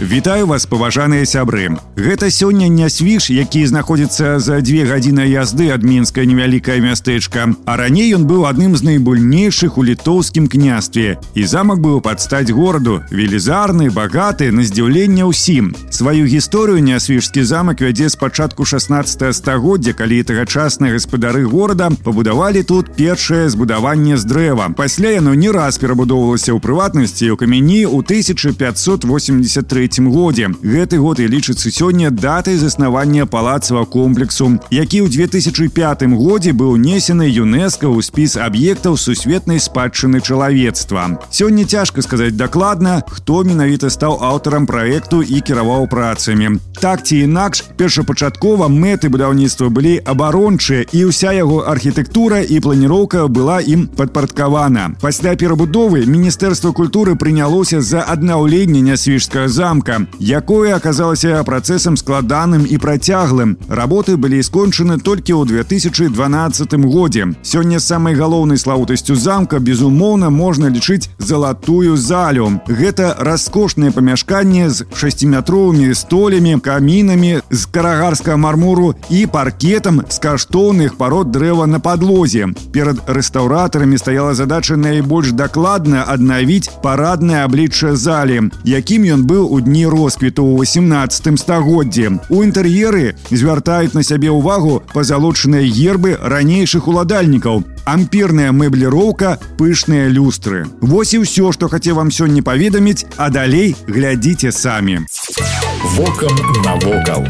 Вітаю вас паважаныя сябры. Гэта сёння не свіш, які знаходзіцца за дзве гадзіны язды ад мінскае невялікае мястэчка. А раней ён быў адным з найбуйнейшых у літоўскім княстве. І замак быў падстаць гораду, велізарны, багаты, на здзіўленне ўсім. Сваю гісторыю нясвіжскі замак вядзе з пачатку 16 стагоддзя, калі тагачасныя гаспадары горада пабудавалі тут першае збудаванне з дрэва. Пасля яно не раз перабудоўвалася ў прыватнасці ў камяні ў 1583 годзе. Гэты год і лічыцца сёння датай заснавання палацава комплексу, які ў 2005 годзе быў унесены ЮНЕСКО ў спіс аб'ектаў сусветнай спадчыны чалавецтва. Сёння цяжка сказаць дакладна, хто менавіта стаў аўтарам праекту і кіраваў працамі. Так ці інакш, першапачаткова мэты будаўніцтва былі абарончыя і ўся яго архітэктура і планіроўка была ім падпарадкавана. Пасля перабудовы міністэрства культуры прынялося за аднаўленне нясвіжскага замка замка, якое аказалася працэсам складаным і працяглым. Работы былі скончаны толькі ў 2012 годзе. Сёння самай галоўнай славутасцю замка, безумоўна, можна лічыць залатую залю. Гэта раскошнае памяшканне з шасціметровымі столямі, камінамі з карагарскага мармуру і паркетам з каштоўных парод дрэва на падлозе. Перад рэстаўратарамі стаяла задача найбольш дакладна аднавіць параднае аблічча залі, якім ён быў у дні росквіту ў 18 стагоддзі. У інтэр'еры звяртаюць на сябе ўвагу пазалочаныя гербы ранейшых уладальнікаў. Ампірная мэбліроўка, пышныя люстры. Вось і ўсё, што хацеў вам сёння паведаміць, а далей глядзіце самі. Вокам навокал.